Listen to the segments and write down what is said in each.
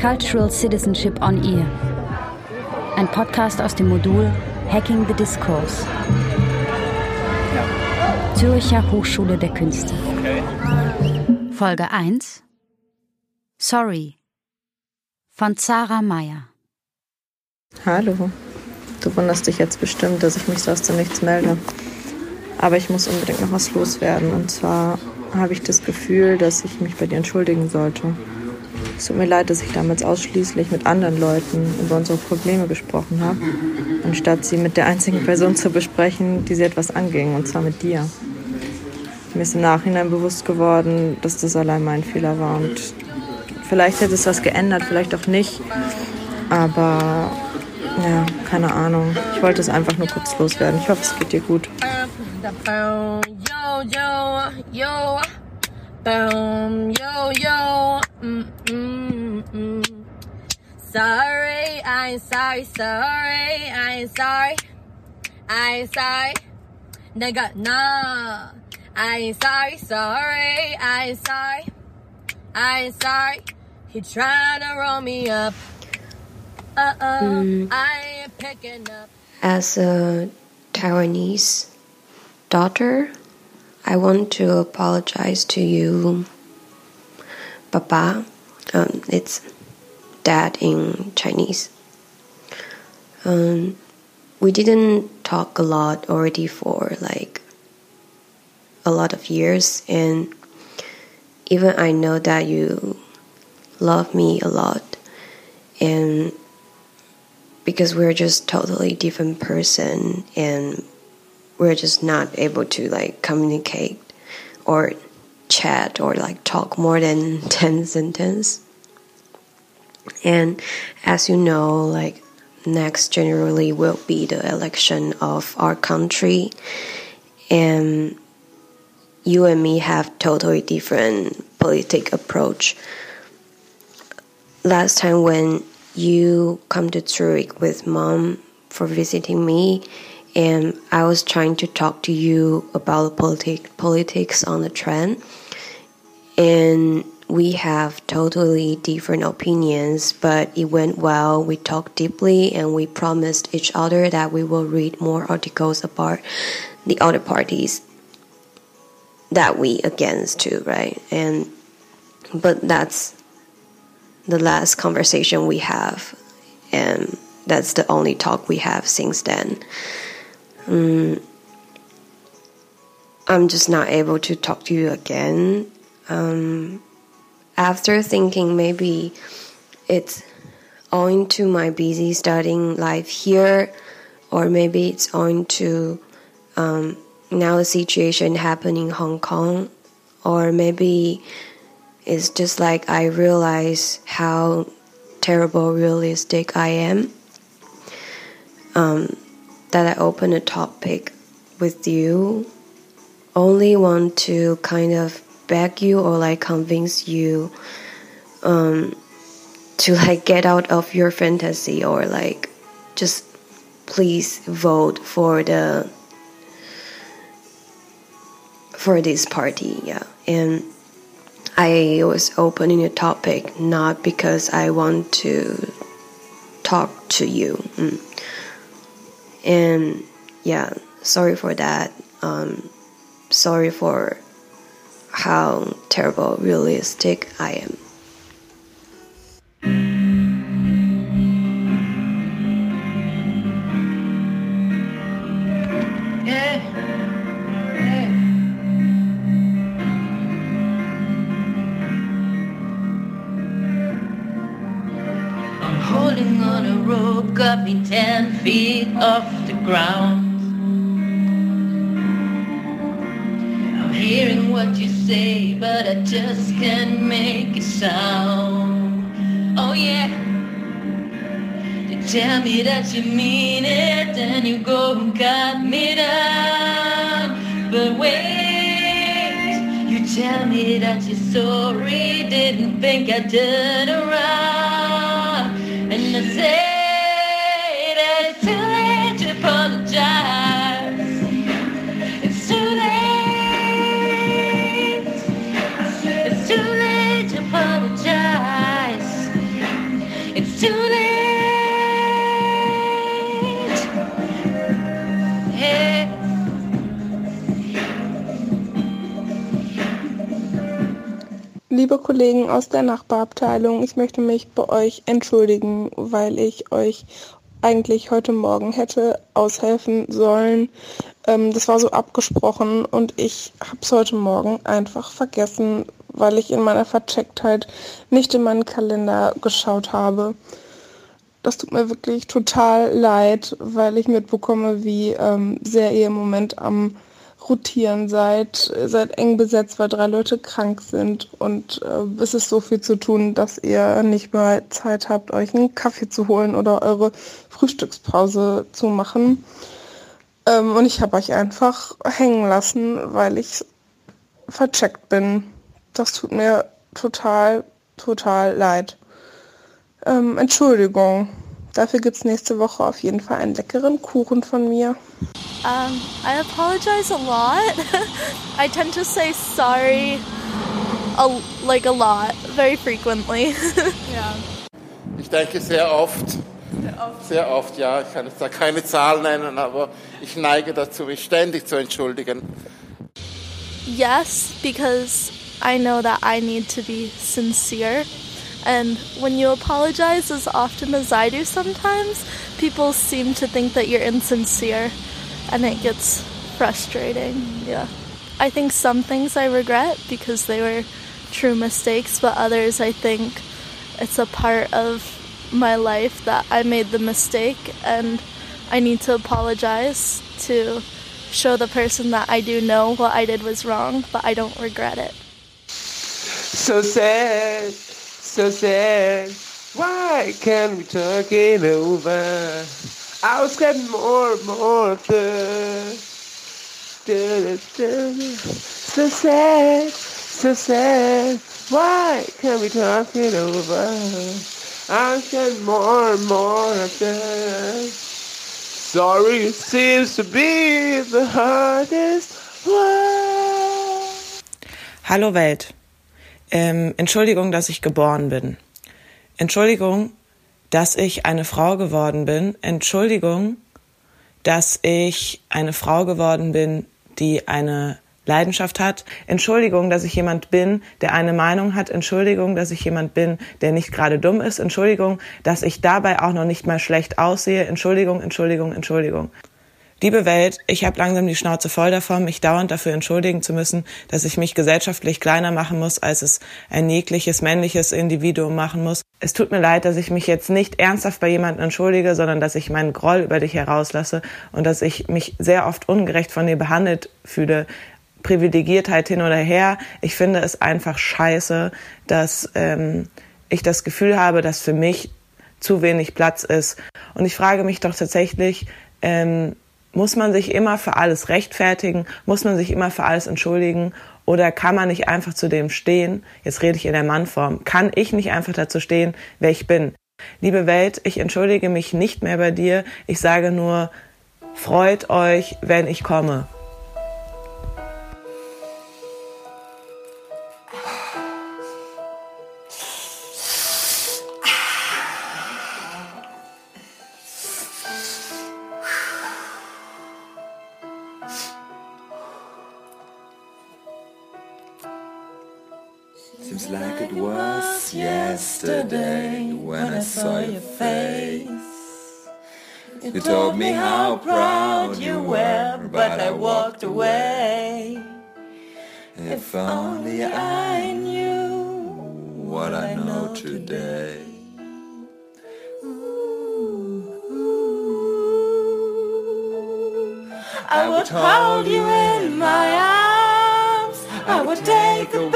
Cultural Citizenship on Ear. Ein Podcast aus dem Modul Hacking the Discourse. Zürcher Hochschule der Künste. Folge 1 Sorry von Zara Meyer. Hallo. Du wunderst dich jetzt bestimmt, dass ich mich so aus dem Nichts melde. Aber ich muss unbedingt noch was loswerden. Und zwar habe ich das Gefühl, dass ich mich bei dir entschuldigen sollte. Es tut mir leid, dass ich damals ausschließlich mit anderen Leuten über unsere Probleme gesprochen habe, anstatt sie mit der einzigen Person zu besprechen, die sie etwas anging, und zwar mit dir. Mir ist im Nachhinein bewusst geworden, dass das allein mein Fehler war und vielleicht hätte es was geändert, vielleicht auch nicht. Aber ja, keine Ahnung. Ich wollte es einfach nur kurz loswerden. Ich hoffe, es geht dir gut. Yo, yo, yo. Yo, yo. Mm, mm, mm. Sorry, I ain't sorry, sorry, I ain't sorry. I ain't sorry. Nigga, nah. I ain't sorry, sorry, I ain't sorry. I ain't sorry. He trying to roll me up. Uh-oh, mm. I ain't picking up. As a Taiwanese daughter, I want to apologize to you, Papa. Um, it's dad in Chinese. Um, we didn't talk a lot already for like a lot of years, and even I know that you love me a lot, and because we're just totally different person and we're just not able to like communicate or chat or like talk more than 10 sentences. And as you know like next generally will be the election of our country. And you and me have totally different politic approach. Last time when you come to Zurich with mom for visiting me and I was trying to talk to you about politic, politics on the trend. And we have totally different opinions, but it went well. We talked deeply and we promised each other that we will read more articles about the other parties that we against too, right? And but that's the last conversation we have and that's the only talk we have since then. Um, I'm just not able to talk to you again. Um, after thinking maybe it's owing to my busy studying life here, or maybe it's owing to um, now the situation happening in Hong Kong, or maybe it's just like I realize how terrible realistic I am. Um, that I open a topic with you only want to kind of beg you or like convince you um, to like get out of your fantasy or like just please vote for the for this party yeah and i was opening a topic not because i want to talk to you mm. And yeah, sorry for that. Um, sorry for how terrible realistic I am. Holding on a rope got me ten feet off ground. I'm hearing what you say, but I just can't make it sound. Oh yeah. You tell me that you mean it, then you go and cut me down. But wait, you tell me that you're sorry, didn't think I'd turn around. And I say liebe Kollegen aus der Nachbarabteilung, ich möchte mich bei euch entschuldigen, weil ich euch eigentlich heute Morgen hätte aushelfen sollen. Ähm, das war so abgesprochen und ich habe es heute Morgen einfach vergessen, weil ich in meiner Verchecktheit nicht in meinen Kalender geschaut habe. Das tut mir wirklich total leid, weil ich mitbekomme, wie ähm, sehr ihr im Moment am rotieren seid, seid eng besetzt, weil drei Leute krank sind und äh, es ist so viel zu tun, dass ihr nicht mehr Zeit habt, euch einen Kaffee zu holen oder eure Frühstückspause zu machen. Ähm, und ich habe euch einfach hängen lassen, weil ich vercheckt bin. Das tut mir total, total leid. Ähm, Entschuldigung. Dafür gibt es nächste Woche auf jeden Fall einen leckeren Kuchen von mir. Um, I apologize a lot. I tend to say sorry a, like a lot, very frequently. ja. Ich denke sehr oft. Sehr oft. Sehr oft, ja. Ich kann jetzt da keine Zahl nennen, aber ich neige dazu, mich ständig zu entschuldigen. Yes, because I know that I need to be sincere. And when you apologize as often as I do sometimes, people seem to think that you're insincere and it gets frustrating. Yeah. I think some things I regret because they were true mistakes, but others I think it's a part of my life that I made the mistake and I need to apologize to show the person that I do know what I did was wrong, but I don't regret it. So sad so sad. Why can't we talk it over? I was getting more and more thirst. So sad, so sad. Why can't we talk it over? I was getting more and more thirst. Sorry seems to be the hardest one. Hallo Welt. Ähm, Entschuldigung, dass ich geboren bin. Entschuldigung, dass ich eine Frau geworden bin. Entschuldigung, dass ich eine Frau geworden bin, die eine Leidenschaft hat. Entschuldigung, dass ich jemand bin, der eine Meinung hat. Entschuldigung, dass ich jemand bin, der nicht gerade dumm ist. Entschuldigung, dass ich dabei auch noch nicht mal schlecht aussehe. Entschuldigung, Entschuldigung, Entschuldigung. Liebe Welt, ich habe langsam die Schnauze voll davon, mich dauernd dafür entschuldigen zu müssen, dass ich mich gesellschaftlich kleiner machen muss, als es ein jegliches männliches Individuum machen muss. Es tut mir leid, dass ich mich jetzt nicht ernsthaft bei jemandem entschuldige, sondern dass ich meinen Groll über dich herauslasse und dass ich mich sehr oft ungerecht von dir behandelt fühle. Privilegiertheit hin oder her. Ich finde es einfach scheiße, dass ähm, ich das Gefühl habe, dass für mich zu wenig Platz ist. Und ich frage mich doch tatsächlich, ähm, muss man sich immer für alles rechtfertigen? Muss man sich immer für alles entschuldigen? Oder kann man nicht einfach zu dem stehen? Jetzt rede ich in der Mannform. Kann ich nicht einfach dazu stehen, wer ich bin? Liebe Welt, ich entschuldige mich nicht mehr bei dir. Ich sage nur, freut euch, wenn ich komme. Like it was yesterday when I saw your face. You told me how proud you were, but I walked away. If only I knew what I know today. I would hold you in my arms. I would take the.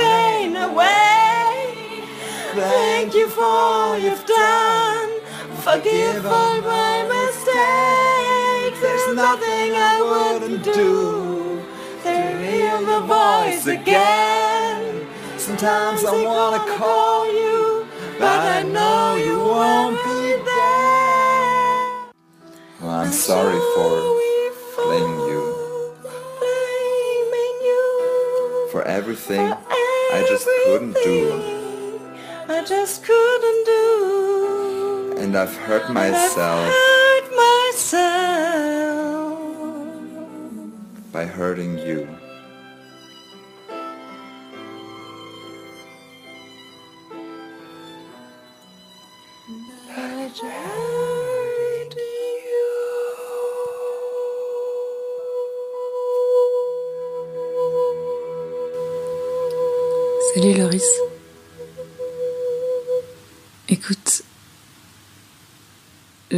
Thank you for all you've done. Forgive all my mistakes. There's nothing I wouldn't do to hear the voice again. Sometimes I wanna call you, but I know you won't be there. Well, I'm sorry for blaming you. For everything I just couldn't do. I just couldn't do. And I've hurt myself Hurt myself. by hurting you.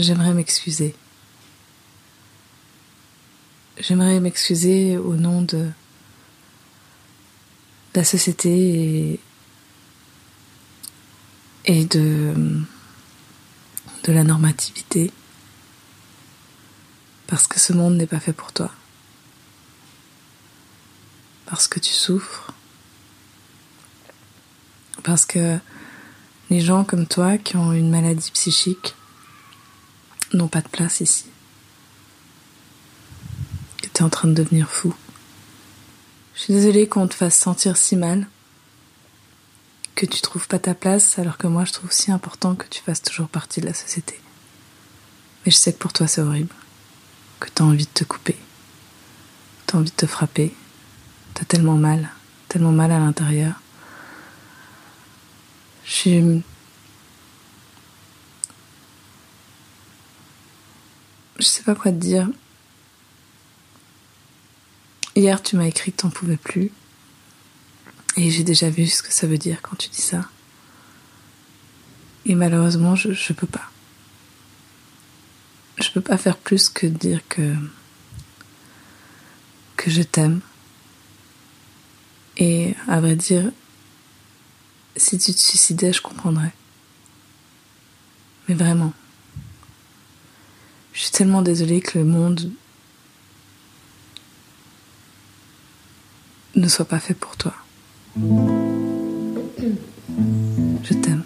J'aimerais m'excuser. J'aimerais m'excuser au nom de la société et, de la normativité parce que ce monde n'est pas fait pour toi. Parce que tu souffres. Parce que les gens comme toi qui ont une maladie psychique n'ont pas de place ici. Que tu es en train de devenir fou. Je suis désolée qu'on te fasse sentir si mal. Que tu trouves pas ta place alors que moi je trouve si important que tu fasses toujours partie de la société. Mais je sais que pour toi c'est horrible. Que t'as envie de te couper. T'as envie de te frapper. T'as tellement mal. Tellement mal à l'intérieur. Je suis. Sais pas quoi te dire. Hier, tu m'as écrit que t'en pouvais plus. Et j'ai déjà vu ce que ça veut dire quand tu dis ça. Et malheureusement, je, je peux pas. Je peux pas faire plus que dire que. que je t'aime. Et à vrai dire, si tu te suicidais, je comprendrais. Mais vraiment. Je suis tellement désolée que le monde ne soit pas fait pour toi. Je t'aime.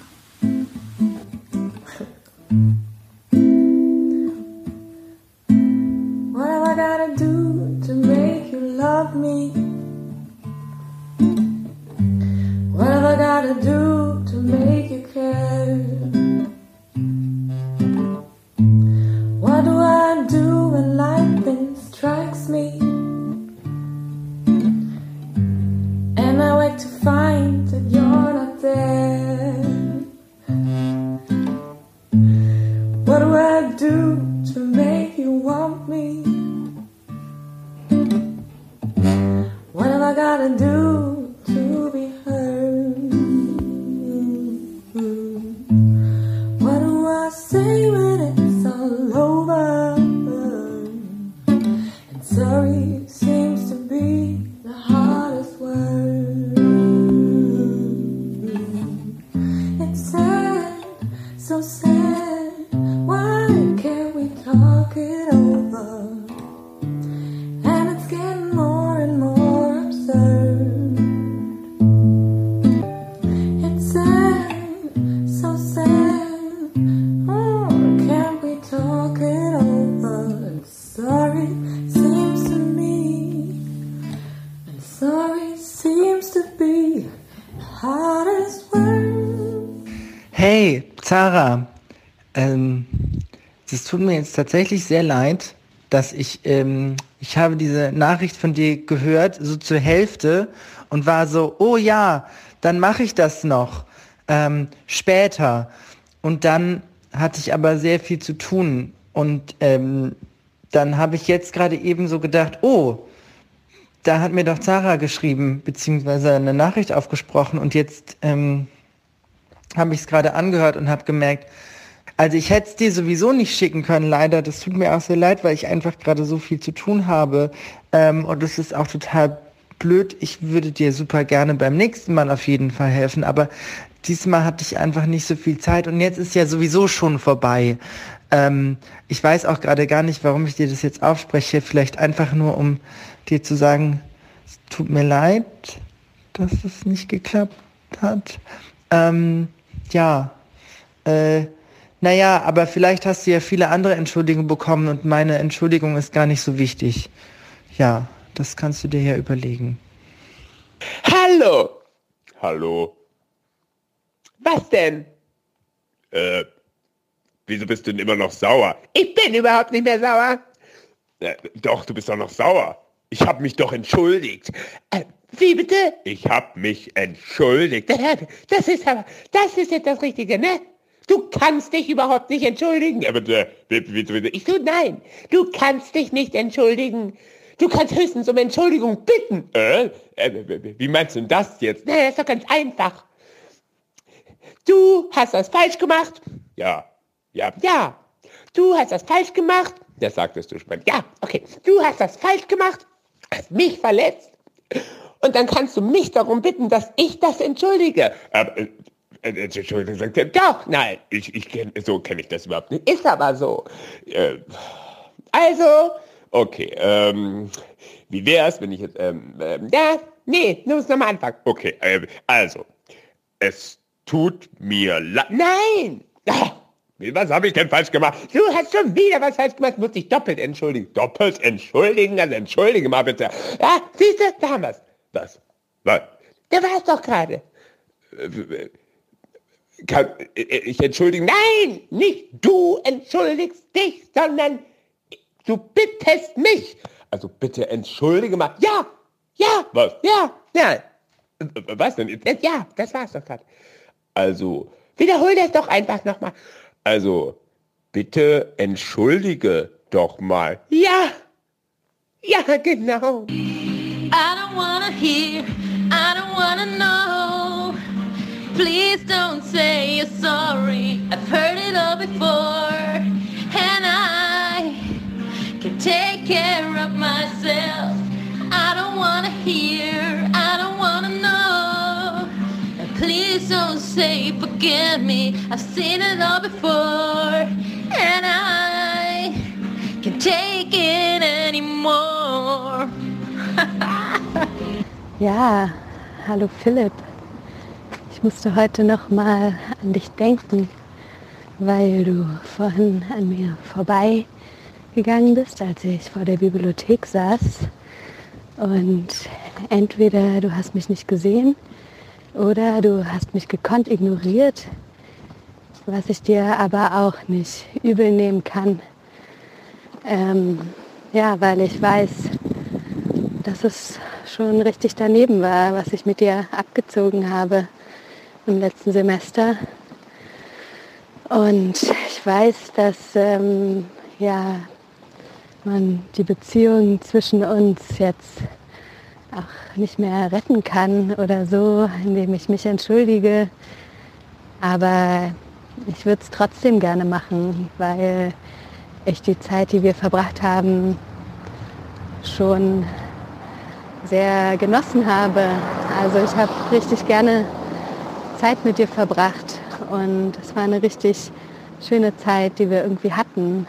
So sad. Oh, can't we talk it over? And sorry seems to me, and sorry seems to be the hardest word. Hey, Zara, ähm, es tut mir jetzt tatsächlich sehr leid, dass ich, ähm, ich habe diese Nachricht von dir gehört, so zur Hälfte und war so, oh ja, dann mache ich das noch ähm, später. Und dann hatte ich aber sehr viel zu tun und ähm, dann habe ich jetzt gerade eben so gedacht, oh, da hat mir doch Zara geschrieben, beziehungsweise eine Nachricht aufgesprochen und jetzt ähm, habe ich es gerade angehört und habe gemerkt, also ich hätte es dir sowieso nicht schicken können, leider. Das tut mir auch sehr leid, weil ich einfach gerade so viel zu tun habe. Ähm, und es ist auch total blöd. Ich würde dir super gerne beim nächsten Mal auf jeden Fall helfen, aber diesmal hatte ich einfach nicht so viel Zeit und jetzt ist ja sowieso schon vorbei. Ähm, ich weiß auch gerade gar nicht, warum ich dir das jetzt aufspreche. Vielleicht einfach nur, um dir zu sagen, es tut mir leid, dass es nicht geklappt hat. Ähm, ja, äh, naja, aber vielleicht hast du ja viele andere Entschuldigungen bekommen und meine Entschuldigung ist gar nicht so wichtig. Ja, das kannst du dir ja überlegen. Hallo! Hallo. Was denn? Äh, wieso bist du denn immer noch sauer? Ich bin überhaupt nicht mehr sauer. Äh, doch, du bist doch noch sauer. Ich habe mich doch entschuldigt. Äh, wie bitte? Ich habe mich entschuldigt. Das ist aber, das ist jetzt das Richtige, ne? Du kannst dich überhaupt nicht entschuldigen. Aber äh, bitte, bitte, bitte. Ich so, nein, du kannst dich nicht entschuldigen. Du kannst höchstens um Entschuldigung bitten. Äh? äh wie meinst du denn das jetzt? Na, das ist doch ganz einfach. Du hast das falsch gemacht. Ja, ja, ja. Du hast das falsch gemacht. Das sagtest du schon. Ja, okay. Du hast das falsch gemacht, hast mich verletzt. Und dann kannst du mich darum bitten, dass ich das entschuldige. Aber, äh, äh Entschuldigung, sagt er, doch, nein, ich, ich kenn, so kenne ich das überhaupt nicht. Ist aber so. Äh, also, okay, ähm, wie wär's, wenn ich jetzt, ähm, ähm, ja, nee, nur muss nochmal anfangen. Okay, äh, also, es tut mir leid. Nein! Was habe ich denn falsch gemacht? Du hast schon wieder was falsch gemacht, muss dich doppelt entschuldigen. Doppelt entschuldigen? Also entschuldige mal bitte. Ja, siehst du, da haben wir's. Was? Was? Der war es doch gerade. Kann ich entschuldigen? Nein, nicht du entschuldigst dich, sondern du bittest mich. Also bitte entschuldige mal. Ja, ja. Was? Ja, ja. Was denn? Ja, das war's doch gerade. Also, wiederhol das doch einfach nochmal. Also, bitte entschuldige doch mal. Ja, ja, genau. I don't wanna hear, I don't wanna know. Please don't say you're sorry. I've heard it all before. And I can take care of myself. Please say forgive me. I've seen it all before. And I can take it anymore. Ja, hallo Philipp. Ich musste heute noch mal an dich denken, weil du vorhin an mir vorbeigegangen bist, als ich vor der Bibliothek saß. Und entweder du hast mich nicht gesehen oder du hast mich gekonnt ignoriert, was ich dir aber auch nicht übel nehmen kann. Ähm, ja, weil ich weiß, dass es schon richtig daneben war, was ich mit dir abgezogen habe im letzten Semester. Und ich weiß, dass ähm, ja, man die Beziehung zwischen uns jetzt auch nicht mehr retten kann oder so, indem ich mich entschuldige. Aber ich würde es trotzdem gerne machen, weil ich die Zeit, die wir verbracht haben, schon sehr genossen habe. Also ich habe richtig gerne Zeit mit dir verbracht und es war eine richtig schöne Zeit, die wir irgendwie hatten.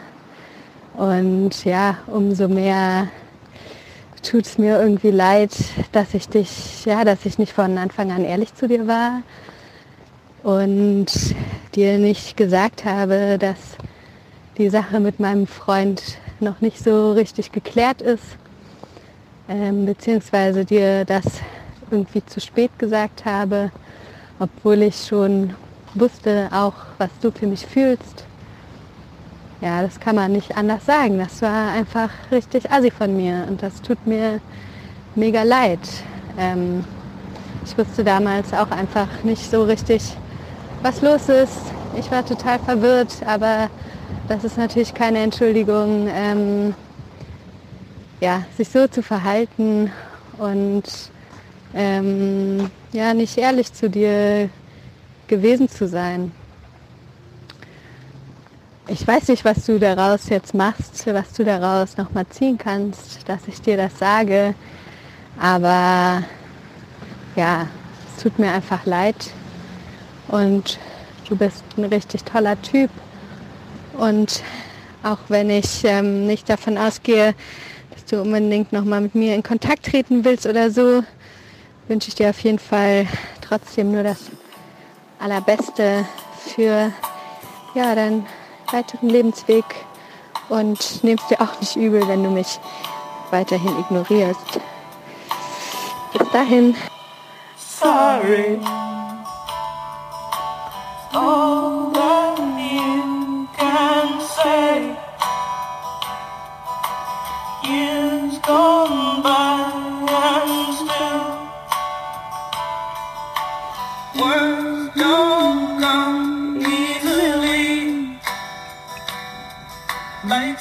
Und ja, umso mehr tut es mir irgendwie leid, dass ich dich, ja, dass ich nicht von Anfang an ehrlich zu dir war und dir nicht gesagt habe, dass die Sache mit meinem Freund noch nicht so richtig geklärt ist ähm, beziehungsweise dir das irgendwie zu spät gesagt habe, obwohl ich schon wusste auch, was du für mich fühlst. Ja, das kann man nicht anders sagen. Das war einfach richtig assi von mir und das tut mir mega leid. Ähm, ich wusste damals auch einfach nicht so richtig, was los ist. Ich war total verwirrt, aber das ist natürlich keine Entschuldigung. Ähm, ja, sich so zu verhalten und ähm, ja, nicht ehrlich zu dir gewesen zu sein. Ich weiß nicht, was du daraus jetzt machst, was du daraus nochmal ziehen kannst, dass ich dir das sage. Aber ja, es tut mir einfach leid. Und du bist ein richtig toller Typ. Und auch wenn ich ähm, nicht davon ausgehe, du unbedingt nochmal mit mir in Kontakt treten willst oder so, wünsche ich dir auf jeden Fall trotzdem nur das Allerbeste für ja, deinen weiteren Lebensweg und nimmst dir auch nicht übel, wenn du mich weiterhin ignorierst. Bis dahin. Sorry. All that you can say. years gone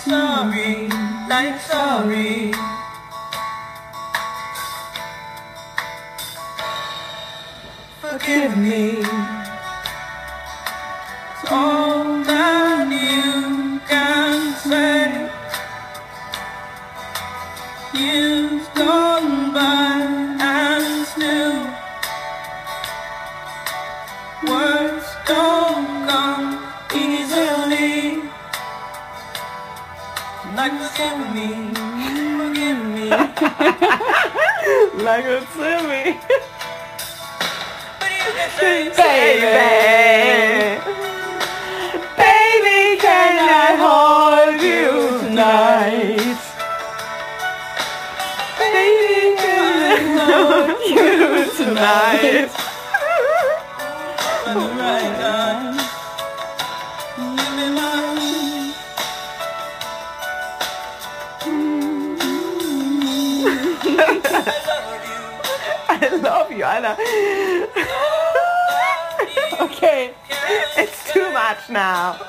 sorry, like sorry. Forgive me. It's all Forgive me, forgive me. like a silly. Baby, baby, can I hold you tonight? Baby, can I hold you tonight? you, I know. okay, it's too much now.